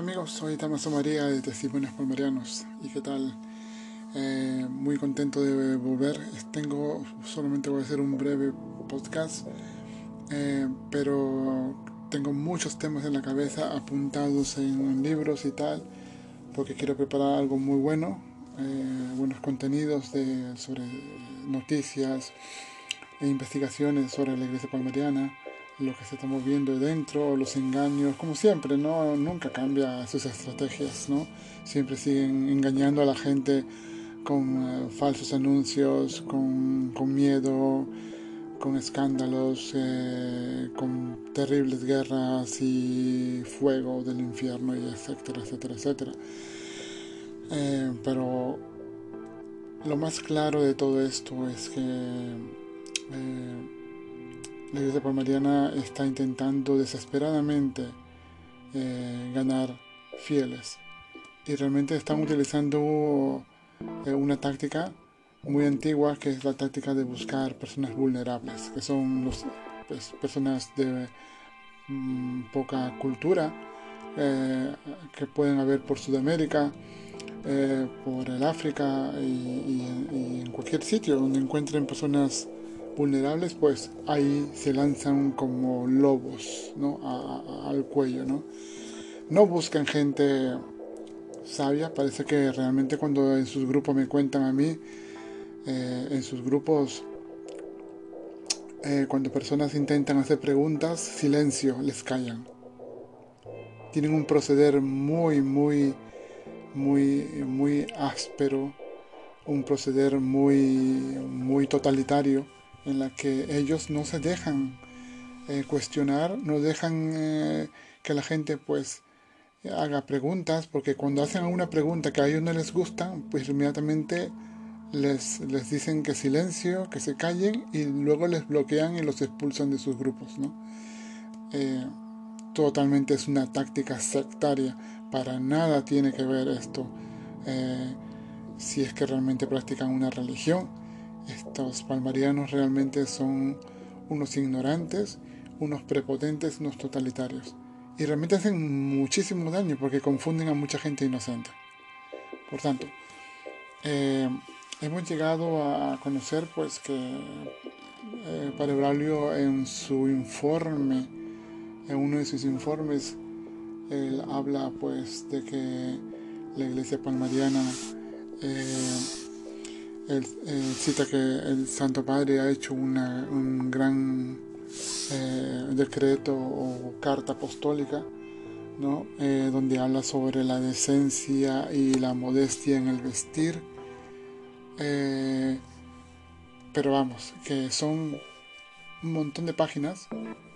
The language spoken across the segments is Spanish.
amigos? Soy Damaso María de Testimonios Palmarianos. ¿Y qué tal? Eh, muy contento de volver. Tengo, solamente voy a hacer un breve podcast, eh, pero tengo muchos temas en la cabeza apuntados en libros y tal, porque quiero preparar algo muy bueno, eh, buenos contenidos de, sobre noticias e investigaciones sobre la iglesia palmariana lo que se está moviendo dentro, los engaños, como siempre, ¿no? Nunca cambia sus estrategias, ¿no? Siempre siguen engañando a la gente con eh, falsos anuncios, con, miedo, con escándalos, eh, con terribles guerras y fuego del infierno, y etcétera, etcétera, etcétera. Eh, pero lo más claro de todo esto es que la Iglesia Palmariana está intentando desesperadamente eh, ganar fieles. Y realmente están utilizando eh, una táctica muy antigua que es la táctica de buscar personas vulnerables, que son los, pues, personas de mm, poca cultura eh, que pueden haber por Sudamérica, por el África y, y en cualquier sitio donde encuentren personas vulnerables, pues ahí se lanzan como lobos ¿no? al cuello. ¿no? no buscan gente sabia, parece que realmente cuando en sus grupos me cuentan a mí, eh, en sus grupos, eh, cuando personas intentan hacer preguntas, silencio, les callan. Tienen un proceder muy, muy, muy, muy áspero, un proceder muy, muy totalitario en la que ellos no se dejan eh, cuestionar, no dejan eh, que la gente pues haga preguntas, porque cuando hacen alguna pregunta que a ellos no les gusta, pues inmediatamente les, les dicen que silencio, que se callen y luego les bloquean y los expulsan de sus grupos. ¿no? Eh, totalmente es una táctica sectaria, para nada tiene que ver esto si es que realmente practican una religión estos palmarianos realmente son unos ignorantes, unos prepotentes, unos totalitarios. Y realmente hacen muchísimo daño porque confunden a mucha gente inocente. Por tanto, eh, hemos llegado a conocer pues que eh, Braulio en su informe, en uno de sus informes, él habla pues de que la iglesia palmariana eh, cita que el Santo Padre ha hecho un gran eh, decreto o carta apostólica, ¿no? Eh, donde habla sobre la decencia y la modestia en el vestir. Eh, pero vamos, que son un montón de páginas,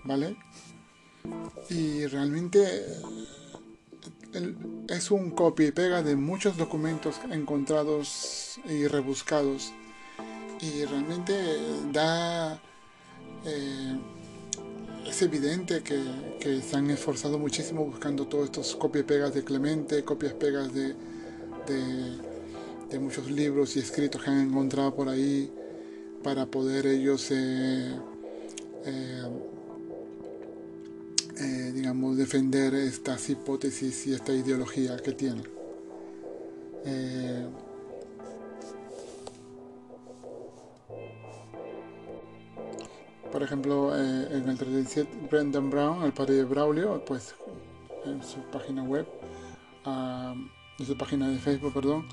¿vale? Y realmente es un copia y pega de muchos documentos encontrados y rebuscados. Y realmente da eh, es evidente que, se han esforzado muchísimo buscando todos estos copia y pegas de Clemente, copias y pegas de, de, muchos libros y escritos que han encontrado por ahí para poder ellos eh, eh, eh, digamos, defender estas hipótesis y esta ideología que tiene. Eh, por ejemplo, eh, en el 37, Brendan Brown, el padre de Braulio, pues en su página web, ah, en su página de Facebook, perdón,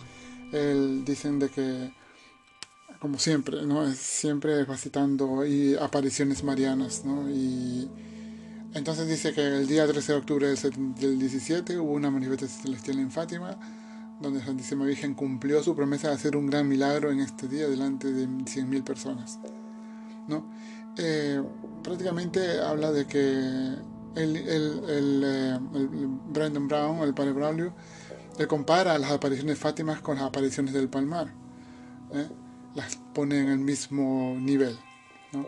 él dicen de que, como siempre, ¿no? Siempre facilitando y apariciones marianas, ¿no? Y entonces dice que el día 13 de octubre del 17 hubo una manifestación celestial en Fátima, donde la Santísima Virgen cumplió su promesa de hacer un gran milagro en este día delante de 100.000 personas. ¿no? Eh, prácticamente habla de que el, el, eh, Brandon Brown, el padre Braulio, le compara las apariciones de Fátima con las apariciones del Palmar. ¿eh? Las pone en el mismo nivel. ¿no?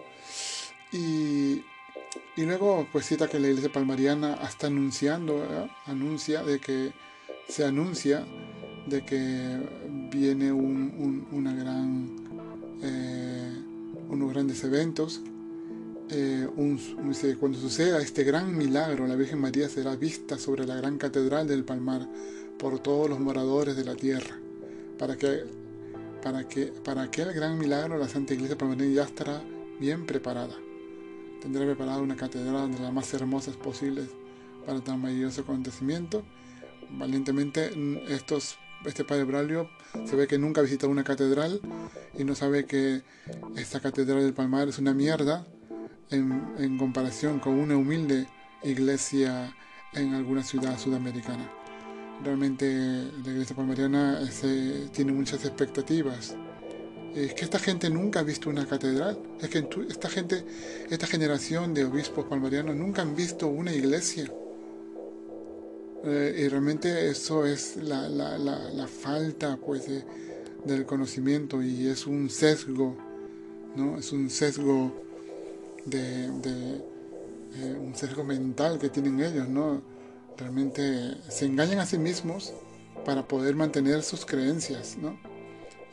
Y y luego pues cita que la iglesia palmariana está anunciando, anuncia de que se anuncia de que viene un, una gran, eh, unos grandes eventos eh, cuando suceda este gran milagro, la Virgen María será vista sobre la gran catedral del Palmar por todos los moradores de la tierra, para que para que para aquel gran milagro la Santa Iglesia Palmarina ya estará bien preparada. Tendrá preparada una catedral de las más hermosas posibles para tan maravilloso acontecimiento. Valientemente estos este padre Braulio se ve que nunca ha visitado una catedral y no sabe que esta catedral del Palmar es una mierda en, comparación con una humilde iglesia en alguna ciudad sudamericana. Realmente la iglesia palmariana tiene muchas expectativas. Es que esta gente nunca ha visto una catedral. Es que esta gente, esta generación de obispos palmarianos nunca han visto una iglesia. Eh, y realmente eso es la, falta pues, del conocimiento y es un sesgo, ¿no? Es un sesgo de, eh, un sesgo mental que tienen ellos, ¿no? Realmente se engañan a sí mismos para poder mantener sus creencias, ¿no?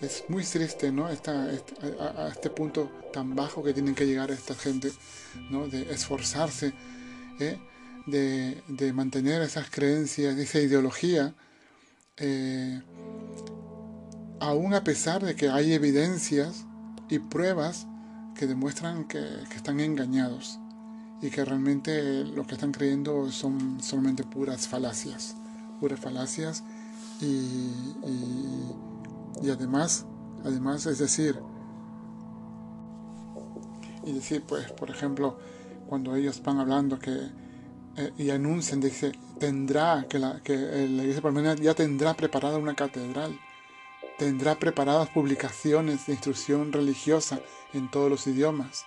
Es muy triste, ¿no? Esta, este, a, este punto tan bajo que tienen que llegar esta gente, ¿no? De esforzarse, ¿eh? de, de, mantener esas creencias, esa ideología, eh, aún a pesar de que hay evidencias y pruebas que demuestran que, están engañados y que realmente lo que están creyendo son solamente puras falacias, puras falacias y, además, además es decir, y decir pues por ejemplo cuando ellos van hablando que eh, y anuncian dice tendrá que la que iglesia palmera ya tendrá preparada una catedral tendrá preparadas publicaciones de instrucción religiosa en todos los idiomas,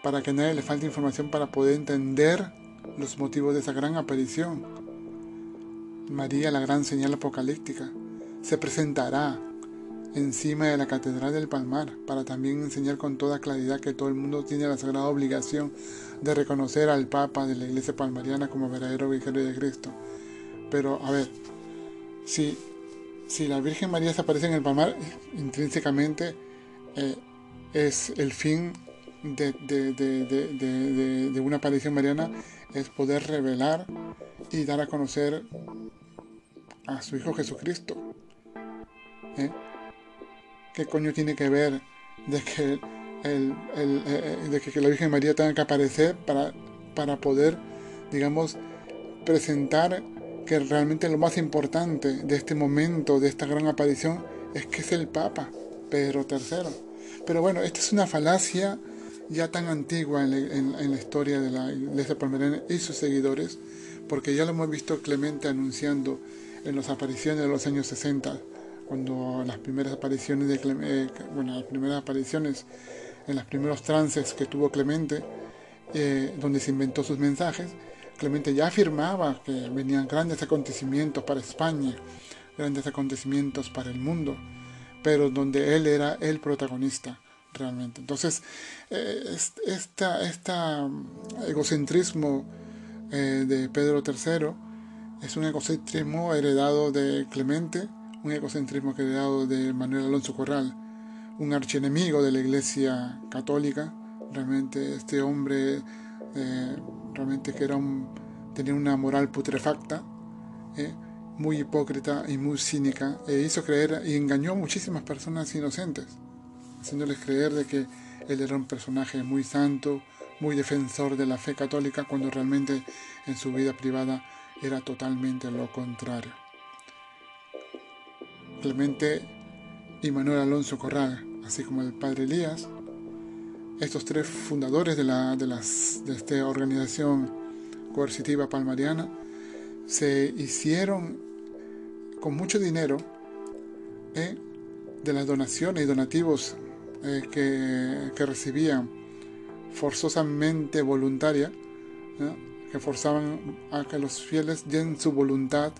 para que a nadie le falte información para poder entender los motivos de esa gran aparición. María, la gran señal apocalíptica, se presentará encima de la Catedral del Palmar para también enseñar con toda claridad que todo el mundo tiene la sagrada obligación de reconocer al Papa de la Iglesia Palmariana como verdadero vicario de Cristo. Pero, a ver, si si la Virgen María se aparece en el Palmar, intrínsecamente eh, es el fin de, una aparición mariana, es poder revelar y dar a conocer a su Hijo Jesucristo. ¿Qué coño tiene que ver de que, eh, que la Virgen María tenga que aparecer para, para poder, digamos, presentar que realmente lo más importante de este momento, de esta gran aparición, es que es el Papa, Pedro III. Pero bueno, esta es una falacia ya tan antigua en la, historia de la Iglesia Palmerana y sus seguidores, porque ya lo hemos visto Clemente anunciando en las apariciones de los años 60, cuando las primeras apariciones de eh, bueno, las primeras apariciones en los primeros trances que tuvo Clemente, eh, donde se inventó sus mensajes, Clemente ya afirmaba que venían grandes acontecimientos para España, grandes acontecimientos para el mundo, pero donde él era el protagonista realmente. Entonces, eh, este egocentrismo eh, de Pedro III es un egocentrismo heredado de Clemente, un egocentrismo heredado de Manuel Alonso Corral, un archienemigo de la Iglesia Católica. Realmente este hombre eh, realmente que era un, tenía una moral putrefacta, eh, muy hipócrita y muy cínica, e hizo creer y engañó a muchísimas personas inocentes, haciéndoles creer de que él era un personaje muy santo, muy defensor de la fe católica, cuando realmente en su vida privada era totalmente lo contrario. Clemente y Manuel Alonso Corral, así como el padre Elías, estos tres fundadores de, la, de, las, de esta organización coercitiva palmariana se hicieron con mucho dinero eh, de las donaciones y donativos eh, que, recibían forzosamente voluntaria, que forzaban a que los fieles den su voluntad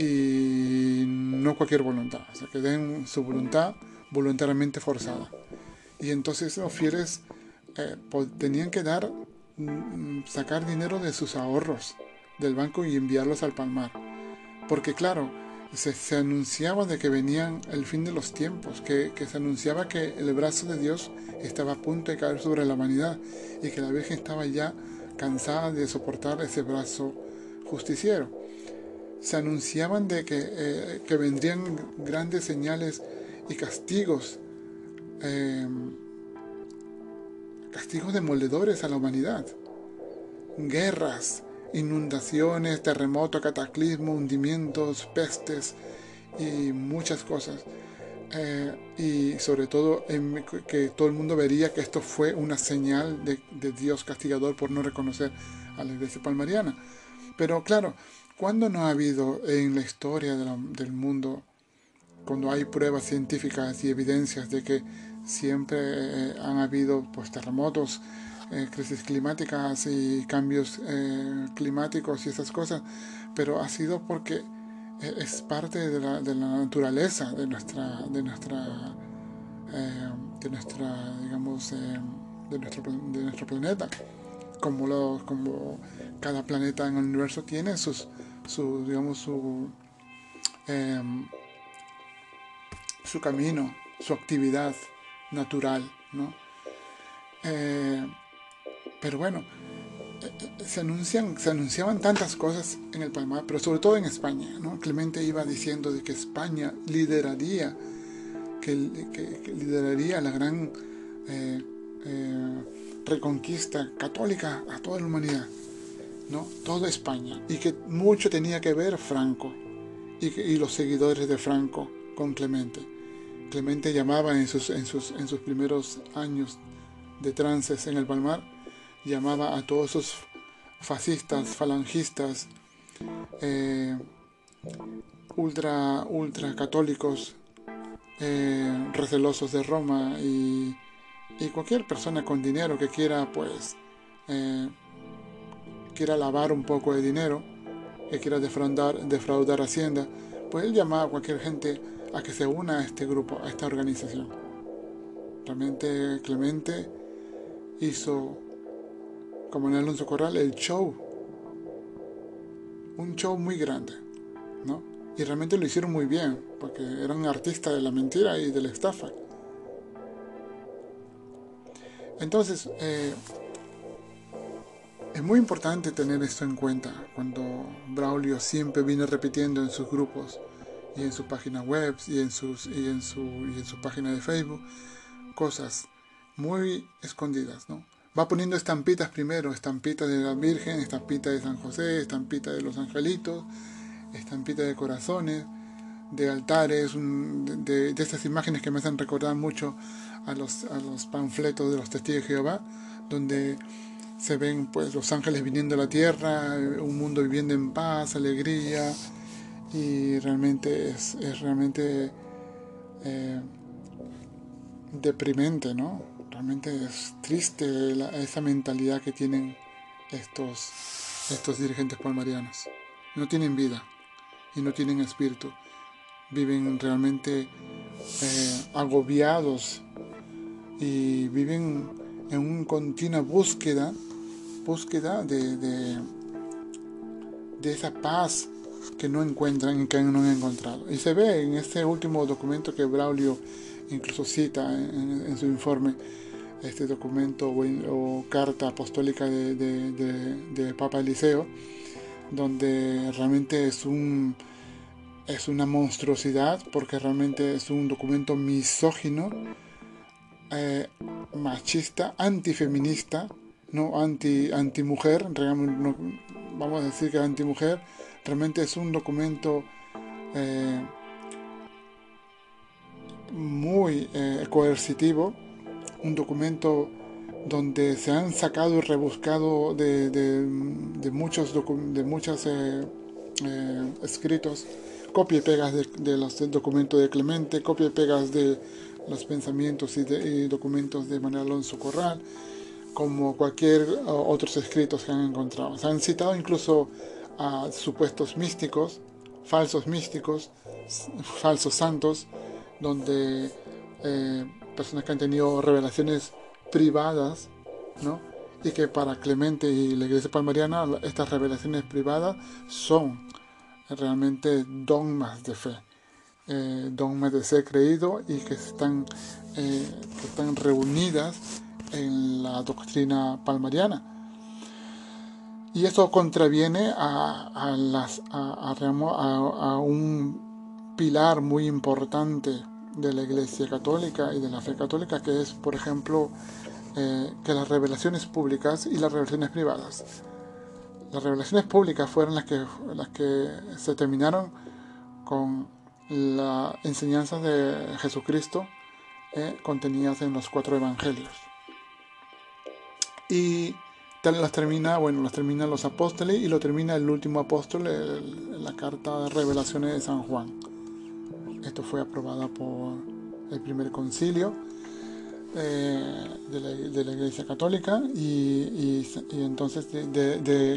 y no cualquier voluntad, o sea, que den su voluntad voluntariamente forzada. Y entonces los fieles eh, tenían que dar, mm, sacar dinero de sus ahorros del banco y enviarlos al palmar. Porque claro, se, anunciaba de que venían el fin de los tiempos, que, se anunciaba que el brazo de Dios estaba a punto de caer sobre la humanidad y que la Virgen estaba ya cansada de soportar ese brazo justiciero. Se anunciaban de que, eh, que vendrían grandes señales y castigos, em, castigos demoledores a la humanidad, guerras, inundaciones, terremotos, cataclismos, hundimientos, pestes y muchas cosas. Eh, y sobre todo que todo el mundo vería que esto fue una señal de, Dios castigador por no reconocer a la iglesia palmariana. Pero claro, ¿cuándo no ha habido en la historia del mundo, cuando hay pruebas científicas y evidencias de que siempre eh, han habido pues, terremotos, eh, crisis climáticas y cambios eh, climáticos y esas cosas, pero ha sido porque eh, es parte de la, naturaleza de nuestra, de nuestra, de nuestra, digamos, de nuestro, de nuestro planeta. Como, lo, como cada planeta en el universo tiene sus, su, digamos, su, em, su camino, su actividad natural, ¿no? Pero bueno, eh, eh, se, anuncian, se anunciaban tantas cosas en el Palmar, pero sobre todo en España. ¿no? Clemente iba diciendo de que España lideraría, que, lideraría la gran eh, reconquista católica a toda la humanidad, ¿no? toda España, y que mucho tenía que ver Franco y, y los seguidores de Franco con Clemente. Clemente llamaba en sus, en sus, en sus primeros años de trances en el Palmar, llamaba a todos esos fascistas, falangistas, eh, ultra, ultra católicos, eh, recelosos de Roma y, cualquier persona con dinero que quiera, pues, eh, quiera lavar un poco de dinero, que quiera defraudar, defraudar Hacienda, pues él llamaba a cualquier gente a que se una a este grupo, a esta organización. Realmente Clemente hizo como en Alonso Corral, el show. Un show muy grande, ¿no? Y realmente lo hicieron muy bien, porque eran artistas de la mentira y de la estafa. Entonces, eh, es muy importante tener esto en cuenta cuando Braulio siempre viene repitiendo en sus grupos y en su página web y en, sus, y en, su, y en su página de Facebook cosas muy escondidas, ¿no? va poniendo estampitas primero, estampitas de la Virgen, estampitas de San José, estampitas de los angelitos, estampitas de corazones, de altares, de, estas imágenes que me hacen recordar mucho a los, a los panfletos de los testigos de Jehová, donde se ven pues los ángeles viniendo a la tierra, un mundo viviendo en paz, alegría, y realmente es, realmente eh, deprimente, ¿no? Realmente es triste esa mentalidad que tienen estos, estos dirigentes palmarianos. No tienen vida y no tienen espíritu. Viven realmente eh, agobiados y viven en una continua búsqueda, búsqueda de, de, esa paz que no encuentran y que no han encontrado. Y se ve en este último documento que Braulio incluso cita en su informe, este documento o, carta apostólica de, Papa Eliseo, donde realmente es un es una monstruosidad porque realmente es un documento misógino, eh, machista, antifeminista, no anti antimujer, no, vamos a decir que antimujer, realmente es un documento eh, muy eh, coercitivo un documento donde se han sacado y rebuscado de, de, muchos, de eh, escritos, copia y pegas de, los documentos de Clemente, copia y pegas de los pensamientos y, y documentos de Manuel Alonso Corral, como cualquier otros escritos que han encontrado. Se han citado incluso a supuestos místicos, falsos místicos, falsos santos, donde eh, personas que han tenido revelaciones privadas, ¿no? Y que para Clemente y la Iglesia Palmariana estas revelaciones privadas son realmente dogmas de fe, eh, dogmas de ser creído y que están, que están reunidas en la doctrina palmariana. Y eso contraviene a, a, un pilar muy importante de la Iglesia Católica y de la fe católica, que es, por ejemplo, eh, que las revelaciones públicas y las revelaciones privadas. Las revelaciones públicas fueron las que, las que se terminaron con la enseñanza de Jesucristo eh, contenidas en los cuatro evangelios. Y las termina, bueno, las terminan los apóstoles y lo termina el último apóstol la carta de revelaciones de San Juan. Esto fue aprobada por el primer concilio eh, de, la, Iglesia Católica y, entonces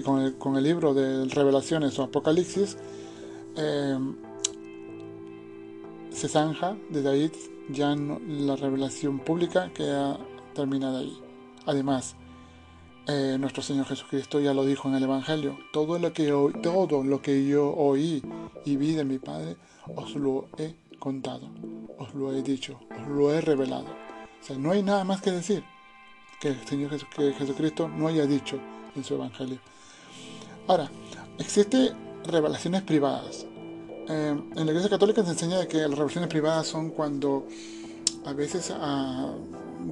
con, el, libro de Revelaciones o Apocalipsis eh, se zanja desde ahí ya la revelación pública queda terminada ahí. Además, eh, nuestro Señor Jesucristo ya lo dijo en el Evangelio, todo lo, que yo oí y vi de mi Padre, os lo he contado, os lo he dicho, os lo he revelado. O sea, no hay nada más que decir que el Señor Jesucristo no haya dicho en su Evangelio. Ahora, existen revelaciones privadas. Eh, en la Iglesia Católica se enseña que las revelaciones privadas son cuando a veces a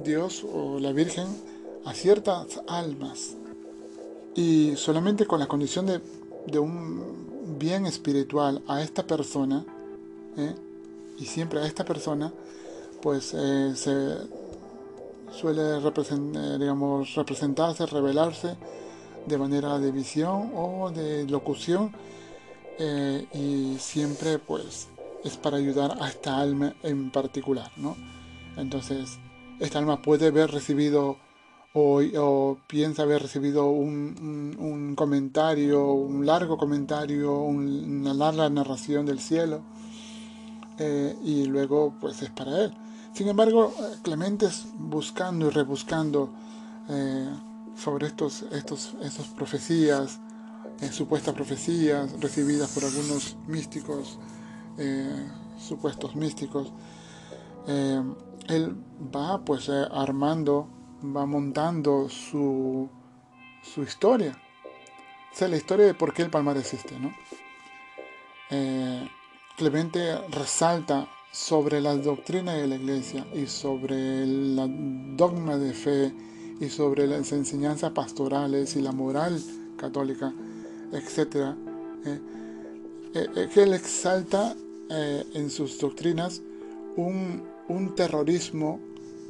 Dios o la Virgen a ciertas almas y solamente con la condición de, de un bien espiritual a esta persona, ¿eh? y siempre a esta persona, pues eh, se suele eh, digamos, representarse, revelarse de manera de visión o de locución y siempre pues es para ayudar a esta alma en particular, ¿no? Entonces, esta alma puede haber recibido o, piensa haber recibido un, comentario, un largo comentario, una larga narración del cielo, eh, y luego pues es para él. Sin embargo, Clemente es buscando y rebuscando eh, sobre estos, estos, estos profecías, eh, supuestas profecías recibidas por algunos místicos, supuestos místicos, él va pues armando va montando su, su historia. Es la historia de por qué el Palmar existe. ¿no? Eh, Clemente resalta sobre las doctrinas de la iglesia y sobre el dogma de fe y sobre las enseñanzas pastorales y la moral católica, etc. Eh, eh, que él exalta en sus doctrinas un, un terrorismo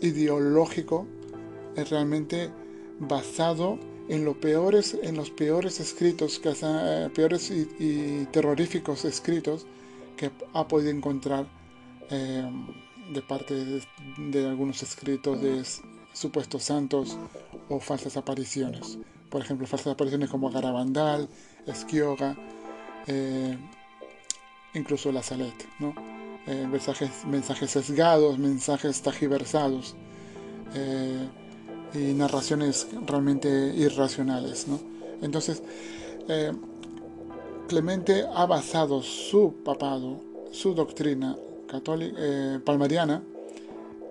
ideológico es realmente basado en, los peores, escritos, que, eh, peores y, terroríficos escritos que ha podido encontrar eh, de parte de, algunos escritos de supuestos santos o falsas apariciones. Por ejemplo, falsas apariciones como Garabandal, Esquioga, eh, incluso la Salet, ¿no? mensajes, mensajes sesgados, mensajes tajiversados y narraciones realmente irracionales. ¿no? Entonces, eh, Clemente ha basado su papado, su doctrina católica, eh, palmariana,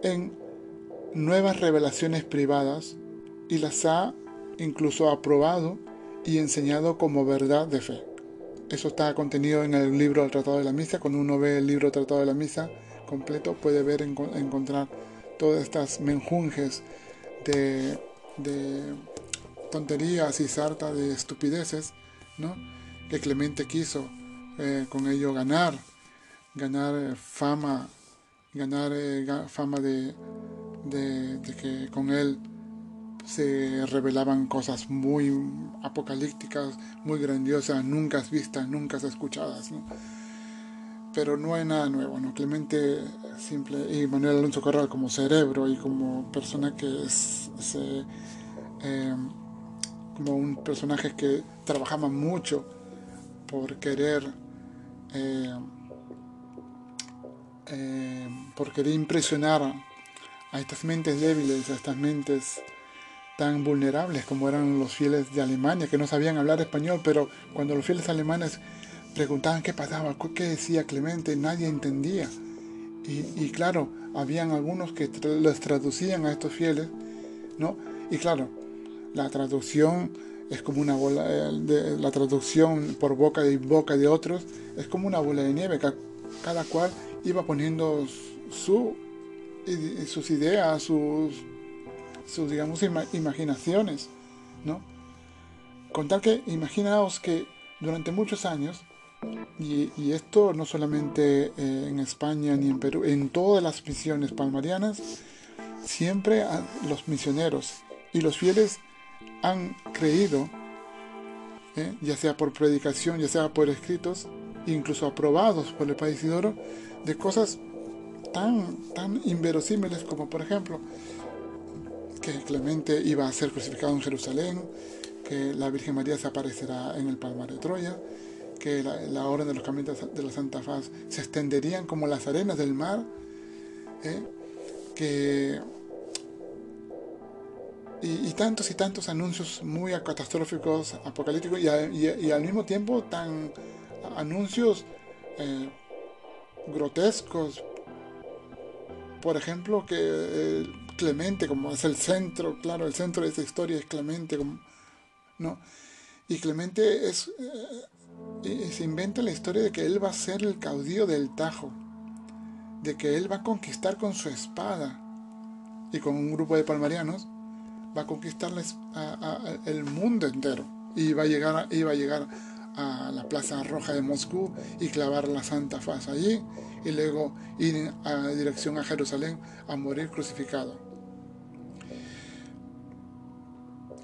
en nuevas revelaciones privadas y las ha incluso aprobado y enseñado como verdad de fe. Eso está contenido en el libro del Tratado de la Misa. Cuando uno ve el libro Tratado de la Misa completo, puede ver, encontrar todas estas menjunjes de, tonterías y sarta de estupideces, ¿no? Que Clemente quiso eh, con ello ganar, ganar eh, fama, ganar eh, fama de, de, que con él se revelaban cosas muy apocalípticas, muy grandiosas, nunca vistas, nunca escuchadas. Pero no hay nada nuevo, ¿no? Clemente simple y Manuel Alonso Corral como cerebro y como persona que es, eh, como un personaje que trabajaba mucho por querer eh, eh, por querer impresionar a estas mentes débiles, a estas mentes tan vulnerables como eran los fieles de Alemania, que no sabían hablar español, pero cuando los fieles alemanes preguntaban qué pasaba, qué decía Clemente, nadie entendía. Y, claro, habían algunos que los traducían a estos fieles, ¿no? Y claro, la traducción es como una bola, eh, de, la traducción por boca y boca de otros es como una bola de nieve, cada cual iba poniendo su, sus ideas, sus, sus digamos, imaginaciones, ¿no? Contar que, imaginaos que durante muchos años, y, esto no solamente eh, en España ni en Perú, en todas las misiones palmarianas, siempre los misioneros y los fieles han creído, eh, ya sea por predicación, ya sea por escritos, incluso aprobados por el país Isidoro, de cosas tan, tan inverosímiles como por ejemplo que Clemente iba a ser crucificado en Jerusalén, que la Virgen María se aparecerá en el Palmar de Troya, que la, orden de los caminos de la Santa Faz se extenderían como las arenas del mar, ¿eh? que y, tantos y tantos anuncios muy catastróficos, apocalípticos y, al mismo tiempo tan anuncios eh, grotescos. Por ejemplo, que eh, Clemente, como es el centro, claro, el centro de esta historia es Clemente, ¿no? Y Clemente es, eh, se inventa la historia de que él va a ser el caudillo del Tajo, de que él va a conquistar con su espada y con un grupo de palmarianos, va a conquistar el mundo entero y va a llegar, iba a llegar a la Plaza Roja de Moscú y clavar la Santa Faz allí y luego ir a dirección a Jerusalén a morir crucificado.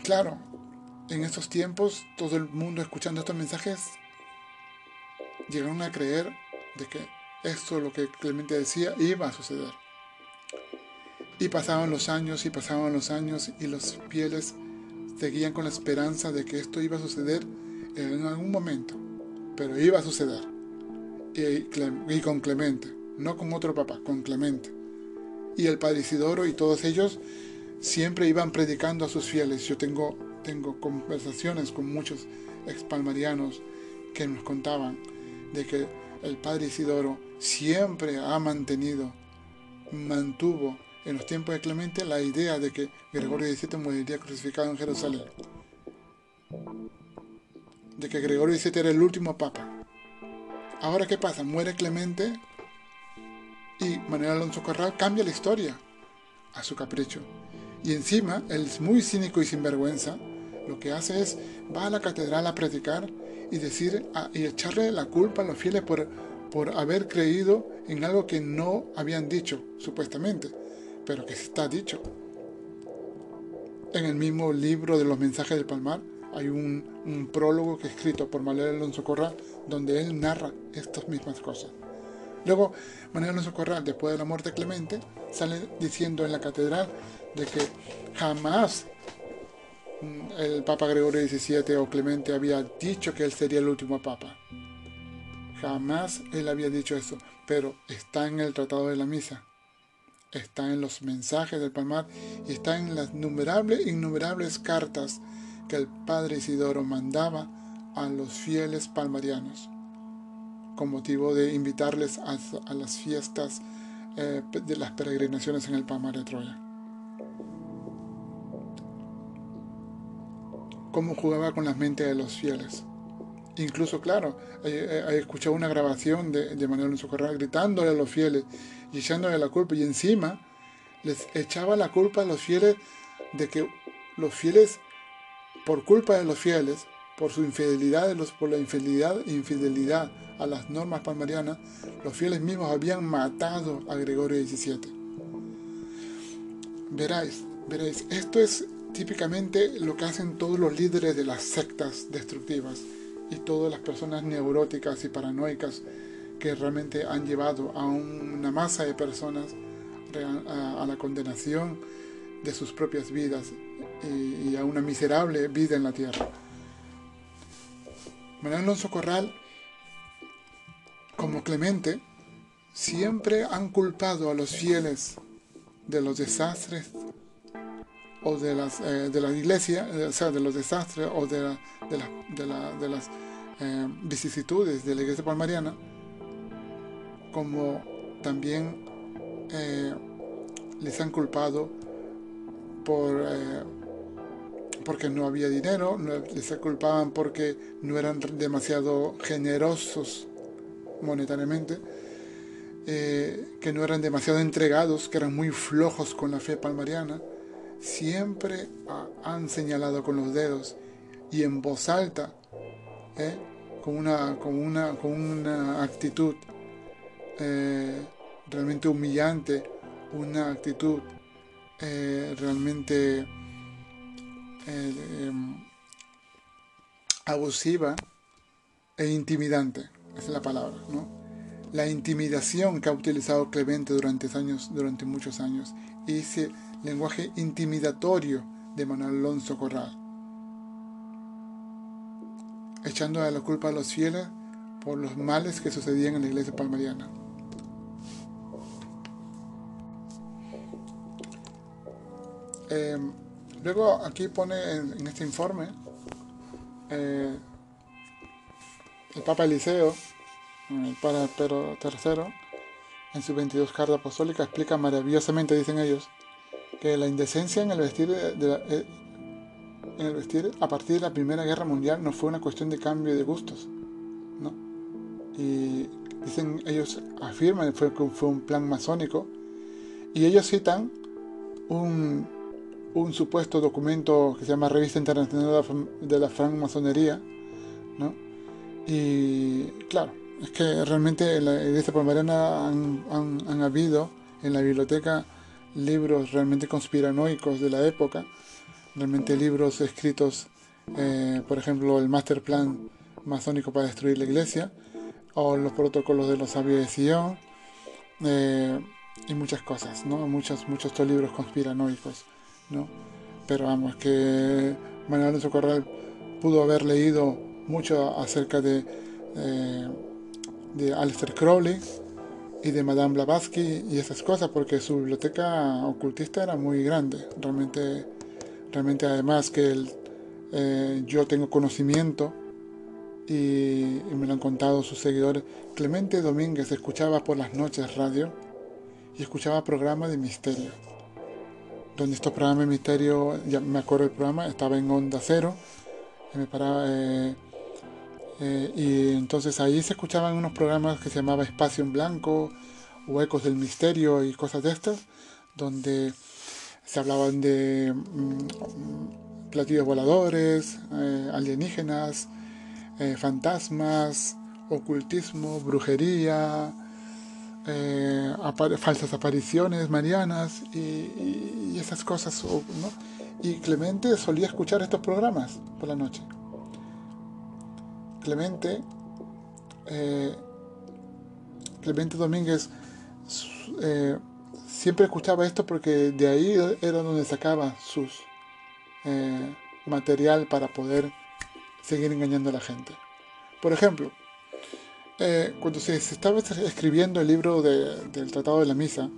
Claro, en estos tiempos, todo el mundo escuchando estos mensajes llegaron a creer de que esto, lo que Clemente decía, iba a suceder. Y pasaban los años y pasaban los años y los fieles seguían con la esperanza de que esto iba a suceder en algún momento, pero iba a suceder. Y, con Clemente, no con otro papá, con Clemente. Y el Padre Isidoro y todos ellos siempre iban predicando a sus fieles. Yo tengo tengo conversaciones con muchos expalmarianos que nos contaban de que el padre Isidoro siempre ha mantenido, mantuvo en los tiempos de Clemente la idea de que Gregorio XVII moriría crucificado en Jerusalén. De que Gregorio XVII era el último papa. Ahora, ¿qué pasa? Muere Clemente y Manuel Alonso Corral cambia la historia a su capricho. Y encima, él es muy cínico y sinvergüenza, lo que hace es va a la catedral a predicar y decir y echarle la culpa a los fieles por, por haber creído en algo que no habían dicho, supuestamente, pero que está dicho. En el mismo libro de los mensajes del Palmar hay un, un prólogo que es escrito por Manuel Alonso Corral donde él narra estas mismas cosas. Luego, Manuel Alonso Corral, después de la muerte de Clemente, sale diciendo en la catedral de que jamás el Papa Gregorio XVII o Clemente había dicho que él sería el último Papa. Jamás él había dicho eso, pero está en el Tratado de la Misa, está en los mensajes del Palmar y está en las innumerables, innumerables cartas que el Padre Isidoro mandaba a los fieles palmarianos con motivo de invitarles a, las fiestas eh, de las peregrinaciones en el Palmar de Troya. Cómo jugaba con las mentes de los fieles. Incluso, claro, he, escuchado una grabación de, de Manuel Alonso gritándole a los fieles y echándole la culpa. Y encima les echaba la culpa a los fieles de que los fieles, por culpa de los fieles, por su infidelidad, por la infidelidad, infidelidad a las normas palmarianas, los fieles mismos habían matado a Gregorio XVII. Veráis, veréis, esto es típicamente lo que hacen todos los líderes de las sectas destructivas y todas las personas neuróticas y paranoicas que realmente han llevado a una masa de personas a, la condenación de sus propias vidas y, a una miserable vida en la tierra. Manuel Alonso Corral, como Clemente, siempre han culpado a los fieles de los desastres o de las eh, de la iglesia, eh, o sea, de los desastres o de, de, las eh, vicisitudes de la iglesia palmariana, como también eh, les han culpado por porque no había dinero, les culpaban porque no eran demasiado generosos monetariamente, que no eran demasiado entregados, que eran muy flojos con la fe palmariana, siempre han señalado con los dedos y en voz alta ¿eh? con, una, con, una, con una actitud eh, realmente humillante, una actitud eh, realmente abusiva e intimidante, esa es la palabra, ¿no? La intimidación que ha utilizado Clemente durante años, durante muchos años, y ese lenguaje intimidatorio de Manuel Alonso Corral echando a la culpa a los fieles por los males que sucedían en la iglesia palmariana. Em, luego aquí pone en, este informe eh, el Papa Eliseo, el Papa Pedro III, en sus 22 cartas apostólicas explica maravillosamente, dicen ellos, que la indecencia en el vestir de la, eh, en el vestir a partir de la Primera Guerra Mundial no fue una cuestión de cambio de gustos, ¿no? Y dicen, ellos afirman que fue, un plan masónico y ellos citan un, un supuesto documento que se llama Revista Internacional de la Francmasonería, ¿no? Y claro, es que realmente en la iglesia palmariana han, han, han habido en la biblioteca libros realmente conspiranoicos de la época realmente libros escritos, eh, por ejemplo, el Master Plan masónico para destruir la iglesia, o los protocolos de los sabios de Sion, eh, y muchas cosas, ¿no? Muchos, muchos libros conspiranoicos, ¿no? Pero vamos, que Manuel Alonso Corral pudo haber leído mucho acerca de, eh, de Aleister Crowley y de Madame Blavatsky y esas cosas, porque su biblioteca ocultista era muy grande, realmente Realmente además que eh, yo tengo conocimiento y, me lo han contado sus seguidores. Clemente Domínguez escuchaba por las noches radio y escuchaba programas de misterio. Donde estos programas de misterio, ya me acuerdo del programa, estaba en Onda Cero. Y, me paraba, eh, eh, y entonces ahí se escuchaban unos programas que se llamaba Espacio en Blanco o Ecos del Misterio y cosas de estas, donde se hablaban de mm, platillos voladores, eh, alienígenas, eh, fantasmas, ocultismo, brujería, falsas apariciones marianas y, esas cosas. Y Clemente solía escuchar estos programas por la noche. Clemente, Clemente Domínguez siempre escuchaba esto porque de ahí era donde sacaba sus eh, material para poder seguir engañando a la gente. Por ejemplo, eh, cuando se, estaba escribiendo el libro del Tratado de la Misa,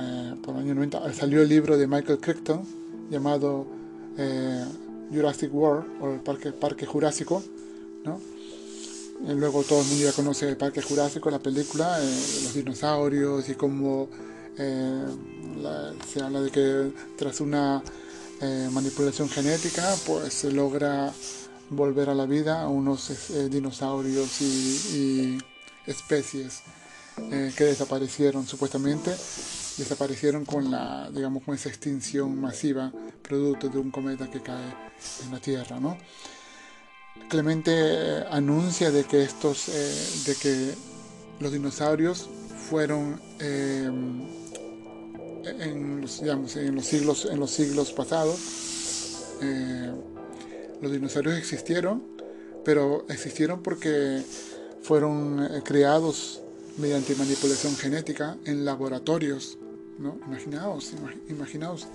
eh, por el año 90, salió el libro de Michael Crichton llamado Jurassic World o el Parque Jurásico, Y luego todo el mundo ya conoce el Parque Jurásico, la película, los dinosaurios y cómo eh, se habla de que tras una eh, manipulación genética pues se logra volver a la vida a unos eh, dinosaurios y, especies que desaparecieron supuestamente desaparecieron con la digamos con esa extinción masiva producto de un cometa que cae en la Tierra ¿no? Clemente anuncia de que estos de que los dinosaurios fueron en los, digamos, en los siglos, en los siglos pasados, eh, los dinosaurios existieron, pero existieron porque fueron eh, creados mediante manipulación genética en laboratorios. ¿no? Imaginaos, imaginaos,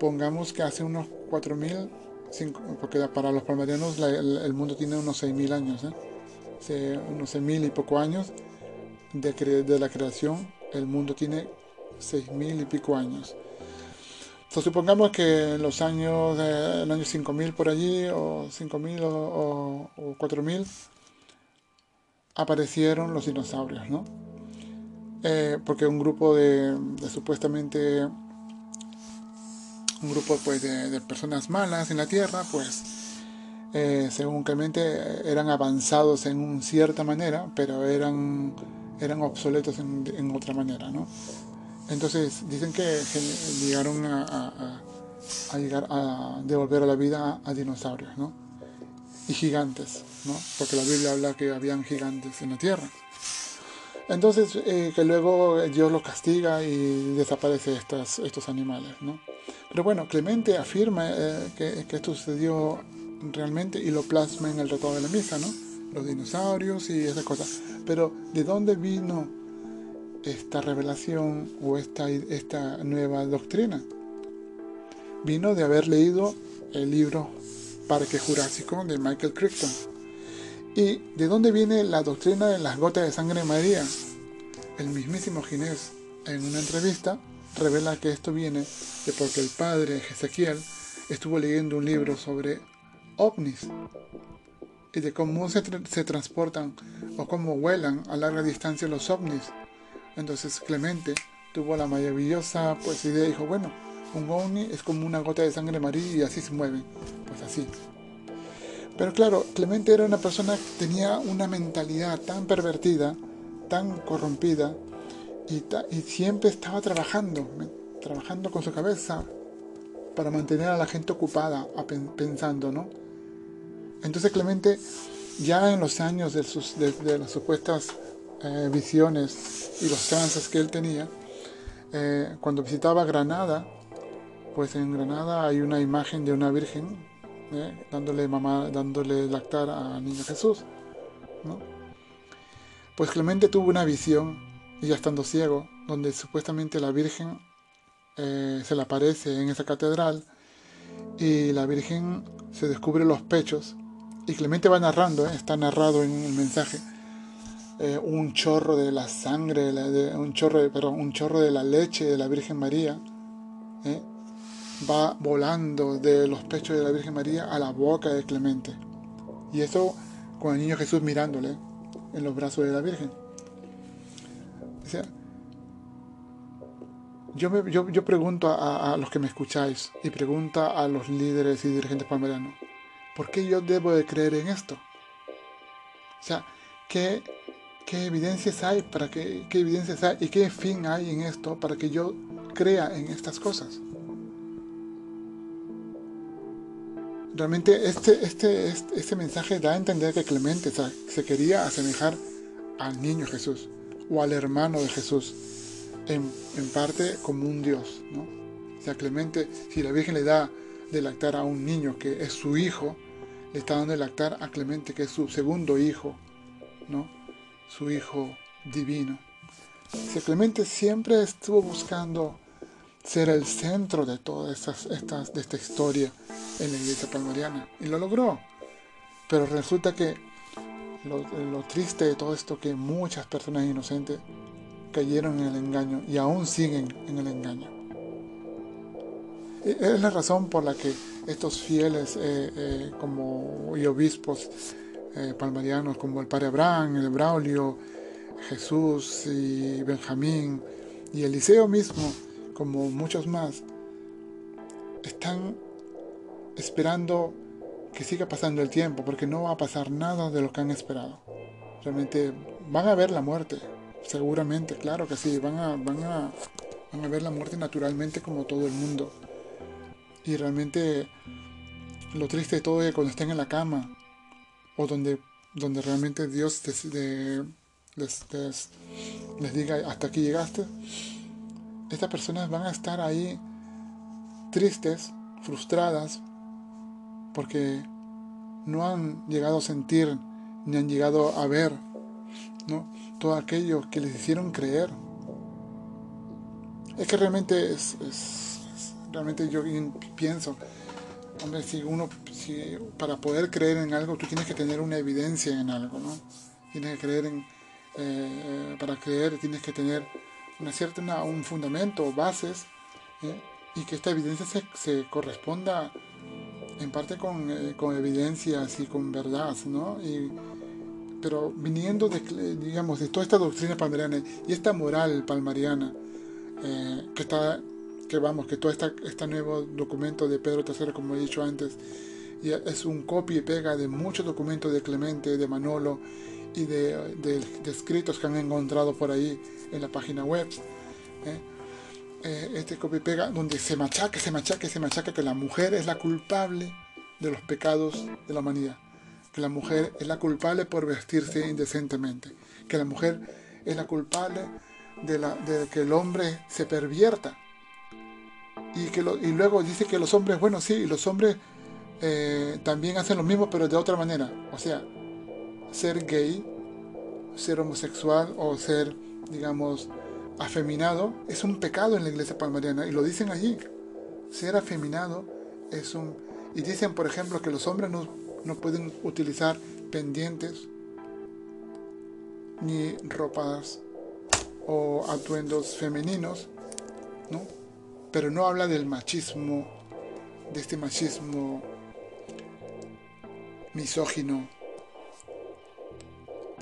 pongamos que hace unos 4.000, porque para los palmarianos el, mundo tiene unos 6.000 años, ¿eh? unos 6.000 y poco años de, de la creación, el mundo tiene seis mil y pico años. supongamos que en los años, el año 5000 por allí, o 5000 o, o, 4000, aparecieron los dinosaurios, ¿no? Eh, porque un grupo de, supuestamente un grupo pues de, personas malas en la tierra pues eh, según Clemente eran avanzados en una cierta manera pero eran eran obsoletos en, en otra manera ¿no? Entonces dicen que llegaron a, llegar a devolver a la vida a, dinosaurios, ¿no? Y gigantes, ¿no? Porque la Biblia habla que habían gigantes en la tierra. Entonces, eh, que luego Dios los castiga y desaparece estos, animales, ¿no? Pero bueno, Clemente afirma eh, que, que, esto sucedió realmente y lo plasma en el Tratado de la Misa, ¿no? Los dinosaurios y esas cosas. Pero, ¿de dónde vino esta revelación o esta, esta nueva doctrina? Vino de haber leído el libro Parque Jurásico de Michael Crichton. ¿Y de dónde viene la doctrina de las gotas de sangre María? El mismísimo Ginés, en una entrevista, revela que esto viene de porque el padre Ezequiel estuvo leyendo un libro sobre ovnis y de cómo se, se transportan o cómo vuelan a larga distancia los ovnis entonces Clemente tuvo la maravillosa pues, idea y dijo, bueno, un ovni es como una gota de sangre María y así se mueve. Pues así. Pero claro, Clemente era una persona que tenía una mentalidad tan pervertida, tan corrompida, y, y siempre estaba trabajando, trabajando con su cabeza para mantener a la gente ocupada, pensando, ¿no? Entonces Clemente, ya en los años de, sus, de las supuestas eh, visiones y los trances que él tenía, eh, cuando visitaba Granada, pues en Granada hay una imagen de una virgen eh, dándole mamá, dándole lactar a niño Jesús. Pues Clemente tuvo una visión, ya estando ciego, donde supuestamente la Virgen se le aparece en esa catedral y la Virgen se descubre los pechos y Clemente va narrando, está narrado en el mensaje eh, un chorro de la sangre, de, un, chorro perdón, un chorro de la leche de la Virgen María, ¿eh? Va volando de los pechos de la Virgen María a la boca de Clemente. Y eso con el niño Jesús mirándole en los brazos de la Virgen. O sea, yo, yo, yo, pregunto a, a, los que me escucháis y pregunto a los líderes y dirigentes palmeranos, ¿por qué yo debo de creer en esto? O sea, ¿qué, qué evidencias hay para que, qué evidencias hay y qué fin hay en esto para que yo crea en estas cosas. Realmente este, este, este, este mensaje da a entender que Clemente se quería asemejar al niño Jesús o al hermano de Jesús, en, en parte como un Dios. ¿no? O sea, Clemente, si la Virgen le da de lactar a un niño que es su hijo, le está dando de lactar a Clemente que es su segundo hijo. ¿no? su Hijo divino. Si Clemente siempre estuvo buscando ser el centro de toda esta, de esta historia en la iglesia palmariana y lo logró. Pero resulta que lo, lo, triste de todo esto que muchas personas inocentes cayeron en el engaño y aún siguen en el engaño. Es la razón por la que estos fieles eh, eh, como y obispos eh, palmarianos como el padre Abraham, el Braulio, Jesús y Benjamín y Eliseo mismo, como muchos más, están esperando que siga pasando el tiempo, porque no va a pasar nada de lo que han esperado. Realmente van a ver la muerte, seguramente, claro que sí, van a, van a, van a ver la muerte naturalmente como todo el mundo. Y realmente lo triste de todo es cuando estén en la cama o donde, donde realmente Dios les, les, diga hasta aquí llegaste, estas personas van a estar ahí tristes, frustradas, porque no han llegado a sentir ni han llegado a ver ¿no? todo aquello que les hicieron creer. Es que realmente es realmente yo pienso hombre, si uno, para poder creer en algo, tú tienes que tener una evidencia en algo, ¿no? Tienes que creer en, eh, para creer tienes que tener una cierta, un fundamento, bases, ¿eh? y que esta evidencia se, se corresponda en parte con, eh, con, evidencias y con verdad, ¿no? Y, pero viniendo de, digamos, de toda esta doctrina palmariana y esta moral palmariana, eh, que está, que vamos, que todo esta, este nuevo documento de Pedro III, como he dicho antes, y es un copia y pega de muchos documentos de Clemente, de Manolo y de, de, escritos que han encontrado por ahí en la página web. ¿eh? Eh, este copia y pega donde se machaca, se machaca, se machaca que la mujer es la culpable de los pecados de la humanidad, que la mujer es la culpable por vestirse indecentemente, que la mujer es la culpable de que el hombre se pervierta. Y, que y luego dice que los hombres, bueno, sí, los hombres eh, también hacen lo mismo, pero de otra manera. O sea, ser gay, ser homosexual o ser, digamos, afeminado es un pecado en la iglesia palmariana. Y lo dicen allí. Ser afeminado es un... Y dicen, por ejemplo, que los hombres no, no pueden utilizar pendientes ni ropas o atuendos femeninos, ¿no? Pero no habla del machismo, de este machismo misógino.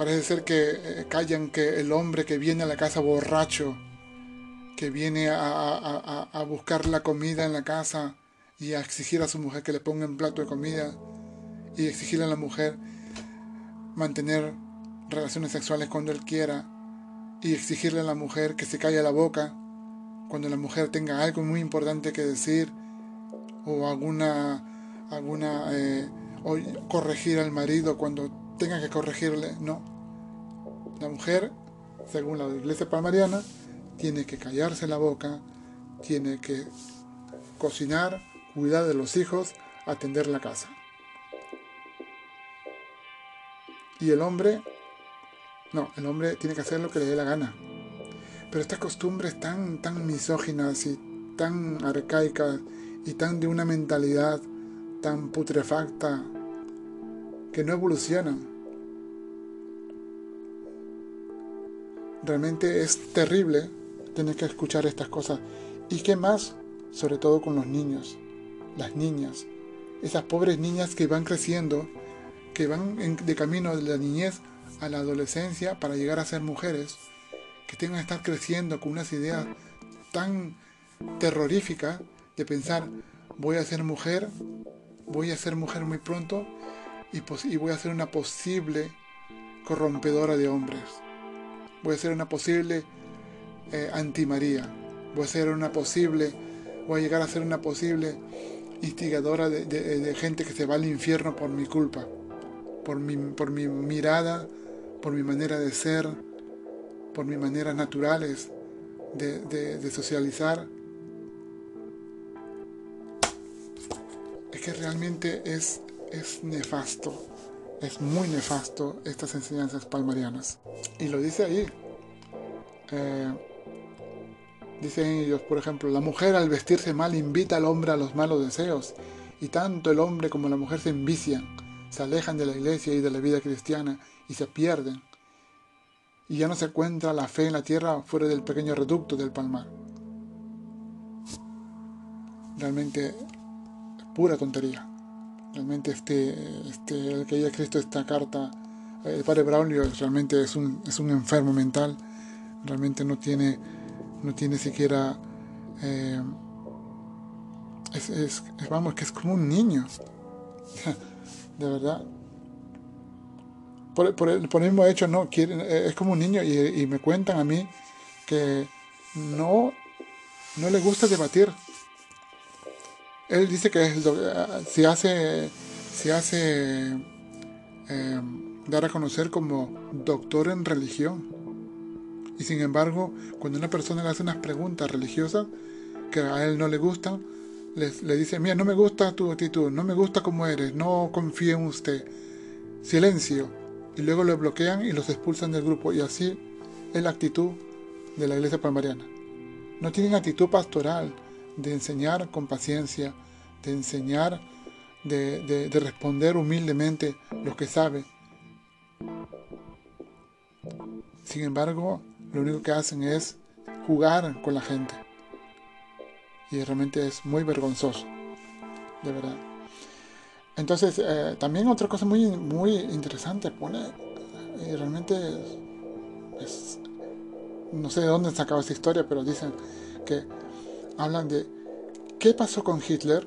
Parece ser que eh, callan que el hombre que viene a la casa borracho, que viene a, buscar la comida en la casa y a exigir a su mujer que le ponga un plato de comida y exigirle a la mujer mantener relaciones sexuales cuando él quiera y exigirle a la mujer que se calle la boca cuando la mujer tenga algo muy importante que decir o alguna alguna eh, o corregir al marido cuando tenga que corregirle, no. La mujer, según la iglesia palmariana, tiene que callarse la boca, tiene que cocinar, cuidar de los hijos, atender la casa. Y el hombre, no, el hombre tiene que hacer lo que le dé la gana. Pero estas costumbres tan, tan misóginas y tan arcaicas y tan de una mentalidad tan putrefacta que no evolucionan. Realmente es terrible tener que escuchar estas cosas. ¿Y qué más? Sobre todo con los niños, las niñas, esas pobres niñas que van creciendo, que van de camino de la niñez a la adolescencia para llegar a ser mujeres, que tengan que estar creciendo con unas ideas tan terroríficas de pensar, voy a ser mujer voy a ser mujer muy pronto y, voy a ser una posible corrompedora de hombres. Voy a ser una posible eh, anti-María. Voy a ser una posible, voy a llegar a ser una posible instigadora de, gente que se va al infierno por mi culpa, por mi, por mi mirada, por mi manera de ser, por mis maneras naturales de socializar que realmente es, es nefasto, es muy nefasto estas enseñanzas palmarianas. Y lo dice ahí. Eh, dicen ellos, por ejemplo, la mujer al vestirse mal invita al hombre a los malos deseos, y tanto el hombre como la mujer se envician, se alejan de la iglesia y de la vida cristiana y se pierden. Y ya no se encuentra la fe en la tierra fuera del pequeño reducto del palmar. Realmente pura tontería. Realmente este, este, el que haya escrito esta carta, el padre Braulio realmente es un, es un enfermo mental, realmente no tiene, no tiene siquiera, eh, es, vamos, que es como un niño, de verdad. Por, por, el, por, mismo hecho, no, quiere, es como un niño y, y me cuentan a mí que no, no le gusta debatir, él dice que se hace, se hace eh, dar a conocer como doctor en religión. Y sin embargo, cuando una persona le hace unas preguntas religiosas que a él no le gustan, le, dice, mira, no me gusta tu actitud, no me gusta cómo eres, no confío en usted. Silencio. Y luego lo bloquean y los expulsan del grupo. Y así es la actitud de la iglesia palmariana. No tienen actitud pastoral, de enseñar con paciencia, de enseñar, de, responder humildemente lo que sabe. Sin embargo, lo único que hacen es jugar con la gente. Y realmente es muy vergonzoso, de verdad. Entonces, eh, también otra cosa muy, muy interesante pone, y realmente no sé de dónde sacaba esta historia, pero dicen que hablan de qué pasó con Hitler,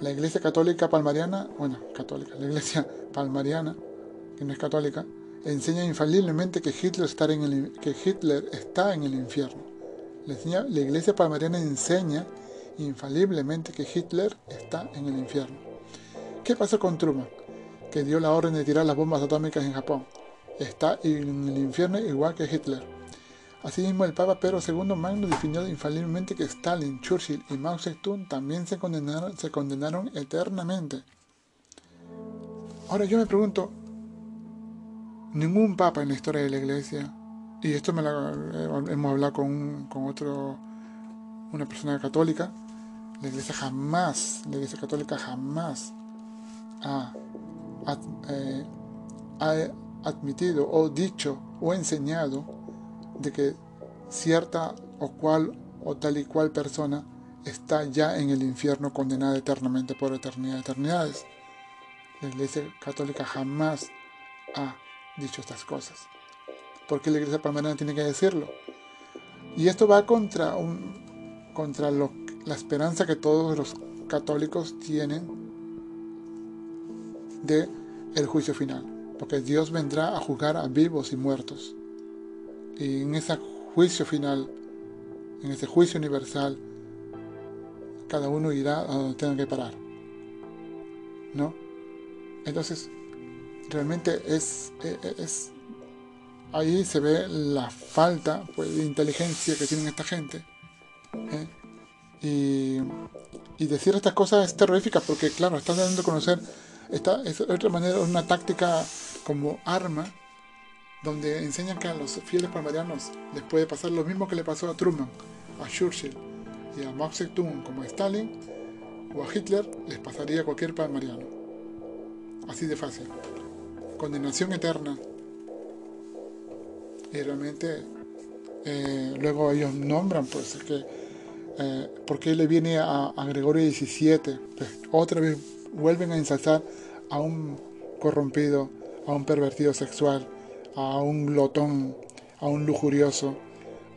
la iglesia católica palmariana, bueno, católica, la iglesia palmariana, que no es católica, enseña infaliblemente que Hitler está en el, que Hitler está en el infierno. La, la iglesia palmariana enseña infaliblemente que Hitler está en el infierno. ¿Qué pasó con Truman? Que dio la orden de tirar las bombas atómicas en Japón. Está en el infierno igual que Hitler. Asimismo, el Papa Pedro II Magno definió infaliblemente que Stalin, Churchill y Mao Zedong también se condenaron, eternamente. Ahora yo me pregunto, ningún papa en la historia de la iglesia, y esto me lo eh, hemos hablado con, con otro, una persona católica, la iglesia jamás, la iglesia católica jamás ha, eh, ha admitido o dicho o enseñado de que cierta o cual o tal y cual persona está ya en el infierno condenada eternamente por eternidad de eternidades. La Iglesia Católica jamás ha dicho estas cosas. porque la Iglesia Palmarana tiene que decirlo? Y esto va contra, un, contra la esperanza que todos los católicos tienen de el juicio final, porque Dios vendrá a juzgar a vivos y muertos. Y en ese juicio final, en ese juicio universal, cada uno irá a donde tenga que parar. ¿No? Entonces, realmente es, es, ahí se ve la falta pues, de inteligencia que tienen esta gente. ¿eh? Y, y, decir estas cosas es terrorífica porque, claro, están dando a conocer, esta es de otra manera una táctica como arma donde enseñan que a los fieles palmarianos les puede pasar lo mismo que le pasó a Truman, a Churchill y a Mao Zedong como a Stalin o a Hitler, les pasaría a cualquier palmariano. Así de fácil. Condenación eterna. Y realmente eh, luego ellos nombran pues que eh, por qué le viene a, Gregorio XVII. Pues, otra vez vuelven a ensalzar a un corrompido, a un pervertido sexual, a un glotón, a un lujurioso,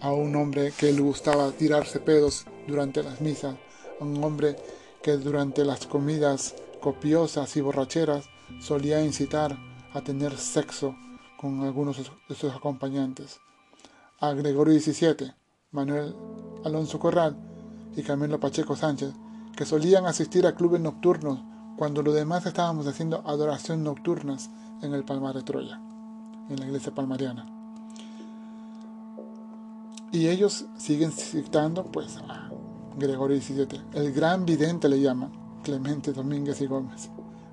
a un hombre que le gustaba tirarse pedos durante las misas, a un hombre que durante las comidas copiosas y borracheras solía incitar a tener sexo con algunos de sus acompañantes. A Gregorio XVII, Manuel Alonso Corral y Camilo Pacheco Sánchez, que solían asistir a clubes nocturnos cuando los demás estábamos haciendo adoración nocturnas en el Palmar de Troya en la iglesia palmariana. Y ellos siguen citando pues a Gregorio XVII, el gran vidente le llama Clemente Domínguez y Gómez,